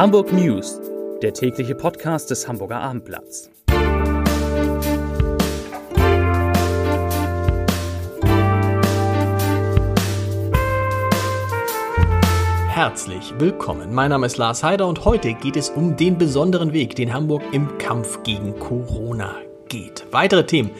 Hamburg News, der tägliche Podcast des Hamburger Abendblatts. Herzlich willkommen. Mein Name ist Lars Heider und heute geht es um den besonderen Weg, den Hamburg im Kampf gegen Corona geht. Weitere Themen.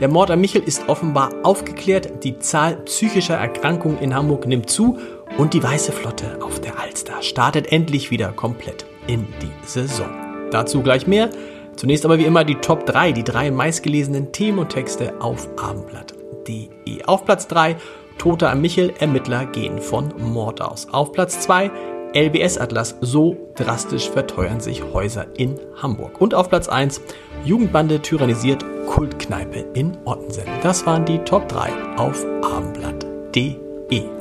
Der Mord an Michel ist offenbar aufgeklärt, die Zahl psychischer Erkrankungen in Hamburg nimmt zu und die Weiße Flotte auf der Alster startet endlich wieder komplett in die Saison. Dazu gleich mehr. Zunächst aber wie immer die Top 3, die drei meistgelesenen Themen und Texte auf abendblatt.de. Auf Platz 3 Tote am Michel, Ermittler gehen von Mord aus. Auf Platz 2 LBS-Atlas, so drastisch verteuern sich Häuser in Hamburg. Und auf Platz 1 Jugendbande tyrannisiert Kultkneipe in Ottensen. Das waren die Top 3 auf abendblatt.de.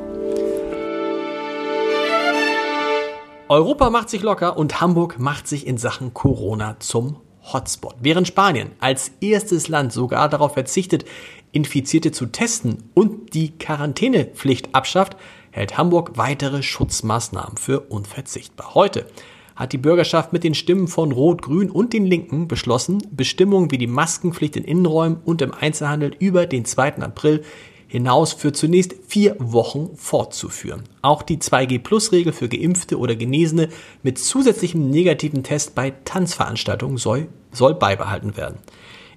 Europa macht sich locker und Hamburg macht sich in Sachen Corona zum Hotspot. Während Spanien als erstes Land sogar darauf verzichtet, Infizierte zu testen und die Quarantänepflicht abschafft, hält Hamburg weitere Schutzmaßnahmen für unverzichtbar. Heute hat die Bürgerschaft mit den Stimmen von Rot, Grün und den Linken beschlossen, Bestimmungen wie die Maskenpflicht in Innenräumen und im Einzelhandel über den 2. April hinaus für zunächst vier Wochen fortzuführen. Auch die 2G-Plus-Regel für Geimpfte oder Genesene mit zusätzlichem negativen Test bei Tanzveranstaltungen soll, soll beibehalten werden.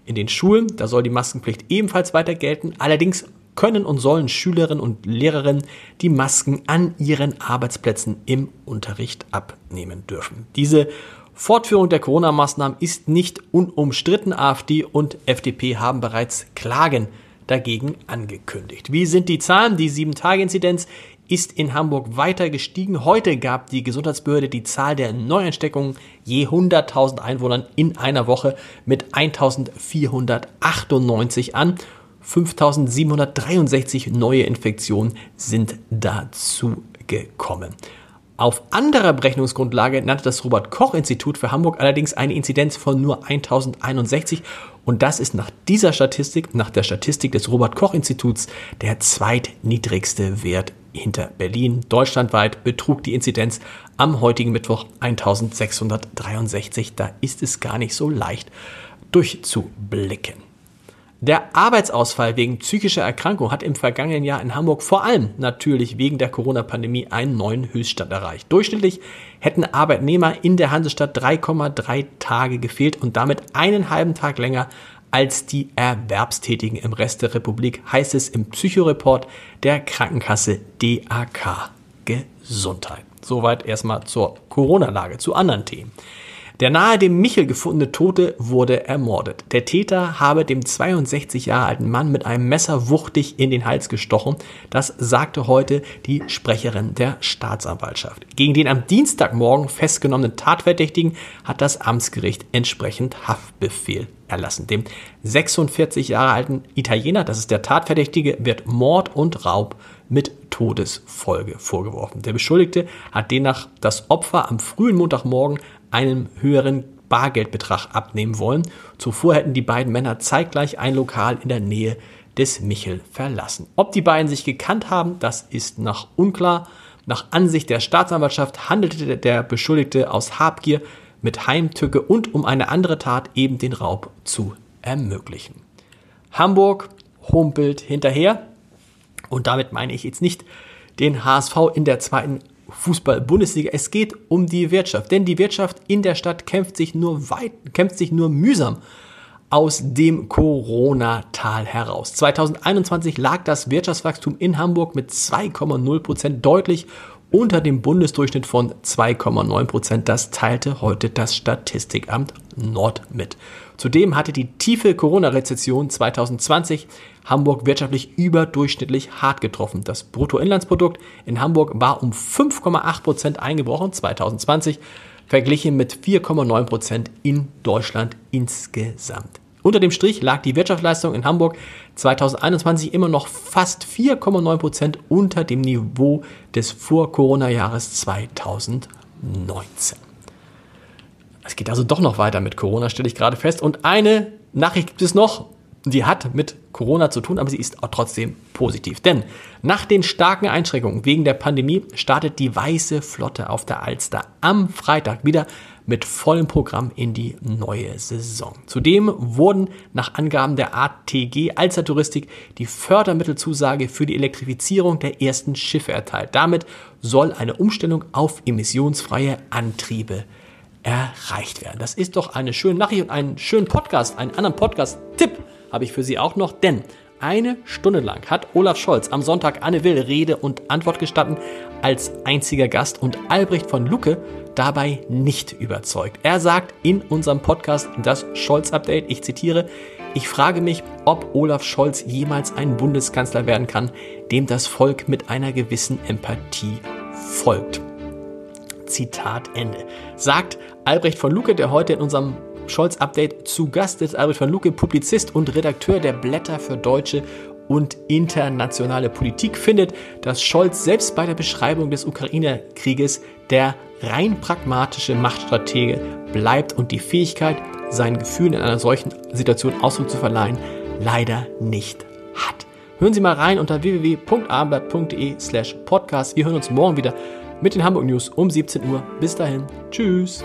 In den Schulen, da soll die Maskenpflicht ebenfalls weiter gelten, allerdings können und sollen Schülerinnen und Lehrerinnen die Masken an ihren Arbeitsplätzen im Unterricht abnehmen dürfen. Diese Fortführung der Corona-Maßnahmen ist nicht unumstritten. AfD und FDP haben bereits Klagen dagegen angekündigt. Wie sind die Zahlen? Die 7-Tage-Inzidenz ist in Hamburg weiter gestiegen. Heute gab die Gesundheitsbehörde die Zahl der Neuentsteckungen je 100.000 Einwohnern in einer Woche mit 1.498 an 5763 neue Infektionen sind dazu gekommen. Auf anderer Berechnungsgrundlage nannte das Robert Koch Institut für Hamburg allerdings eine Inzidenz von nur 1061 und das ist nach dieser Statistik, nach der Statistik des Robert Koch Instituts, der zweitniedrigste Wert hinter Berlin. Deutschlandweit betrug die Inzidenz am heutigen Mittwoch 1663. Da ist es gar nicht so leicht durchzublicken. Der Arbeitsausfall wegen psychischer Erkrankung hat im vergangenen Jahr in Hamburg vor allem natürlich wegen der Corona-Pandemie einen neuen Höchststand erreicht. Durchschnittlich hätten Arbeitnehmer in der Hansestadt 3,3 Tage gefehlt und damit einen halben Tag länger als die Erwerbstätigen im Rest der Republik, heißt es im Psychoreport der Krankenkasse DAK Gesundheit. Soweit erstmal zur Corona-Lage, zu anderen Themen. Der nahe dem Michel gefundene Tote wurde ermordet. Der Täter habe dem 62 Jahre alten Mann mit einem Messer wuchtig in den Hals gestochen. Das sagte heute die Sprecherin der Staatsanwaltschaft. Gegen den am Dienstagmorgen festgenommenen Tatverdächtigen hat das Amtsgericht entsprechend Haftbefehl erlassen. Dem 46 Jahre alten Italiener, das ist der Tatverdächtige, wird Mord und Raub mit Todesfolge vorgeworfen. Der Beschuldigte hat demnach das Opfer am frühen Montagmorgen einen höheren Bargeldbetrag abnehmen wollen. Zuvor hätten die beiden Männer zeitgleich ein Lokal in der Nähe des Michel verlassen. Ob die beiden sich gekannt haben, das ist noch unklar. Nach Ansicht der Staatsanwaltschaft handelte der Beschuldigte aus Habgier mit Heimtücke und um eine andere Tat eben den Raub zu ermöglichen. Hamburg humpelt hinterher und damit meine ich jetzt nicht den HSV in der zweiten Fußball-Bundesliga. Es geht um die Wirtschaft, denn die Wirtschaft in der Stadt kämpft sich nur weit, kämpft sich nur mühsam aus dem Corona-Tal heraus. 2021 lag das Wirtschaftswachstum in Hamburg mit 2,0 Prozent deutlich unter dem Bundesdurchschnitt von 2,9 Prozent. Das teilte heute das Statistikamt Nord mit. Zudem hatte die tiefe Corona-Rezession 2020 Hamburg wirtschaftlich überdurchschnittlich hart getroffen. Das Bruttoinlandsprodukt in Hamburg war um 5,8 Prozent eingebrochen 2020, verglichen mit 4,9 Prozent in Deutschland insgesamt. Unter dem Strich lag die Wirtschaftsleistung in Hamburg 2021 immer noch fast 4,9 Prozent unter dem Niveau des Vor-Corona-Jahres 2019. Es geht also doch noch weiter mit Corona, stelle ich gerade fest. Und eine Nachricht gibt es noch. Die hat mit Corona zu tun, aber sie ist auch trotzdem positiv. Denn nach den starken Einschränkungen wegen der Pandemie startet die Weiße Flotte auf der Alster am Freitag wieder mit vollem Programm in die neue Saison. Zudem wurden nach Angaben der ATG Alster Touristik die Fördermittelzusage für die Elektrifizierung der ersten Schiffe erteilt. Damit soll eine Umstellung auf emissionsfreie Antriebe erreicht werden. Das ist doch eine schöne Nachricht und einen schönen Podcast, einen anderen Podcast-Tipp habe ich für Sie auch noch, denn eine Stunde lang hat Olaf Scholz am Sonntag Anne Will Rede und Antwort gestatten als einziger Gast und Albrecht von Lucke dabei nicht überzeugt. Er sagt in unserem Podcast das Scholz-Update, ich zitiere, ich frage mich, ob Olaf Scholz jemals ein Bundeskanzler werden kann, dem das Volk mit einer gewissen Empathie folgt. Zitat Ende. Sagt Albrecht von Lucke, der heute in unserem Scholz-Update zu Gast ist Albrecht von Lucke, Publizist und Redakteur der Blätter für deutsche und internationale Politik, findet, dass Scholz selbst bei der Beschreibung des Ukraine-Krieges der rein pragmatische Machtstratege bleibt und die Fähigkeit, seinen Gefühlen in einer solchen Situation Ausdruck zu verleihen, leider nicht hat. Hören Sie mal rein unter www.abendblatt.de slash podcast. Wir hören uns morgen wieder mit den Hamburg News um 17 Uhr. Bis dahin. Tschüss.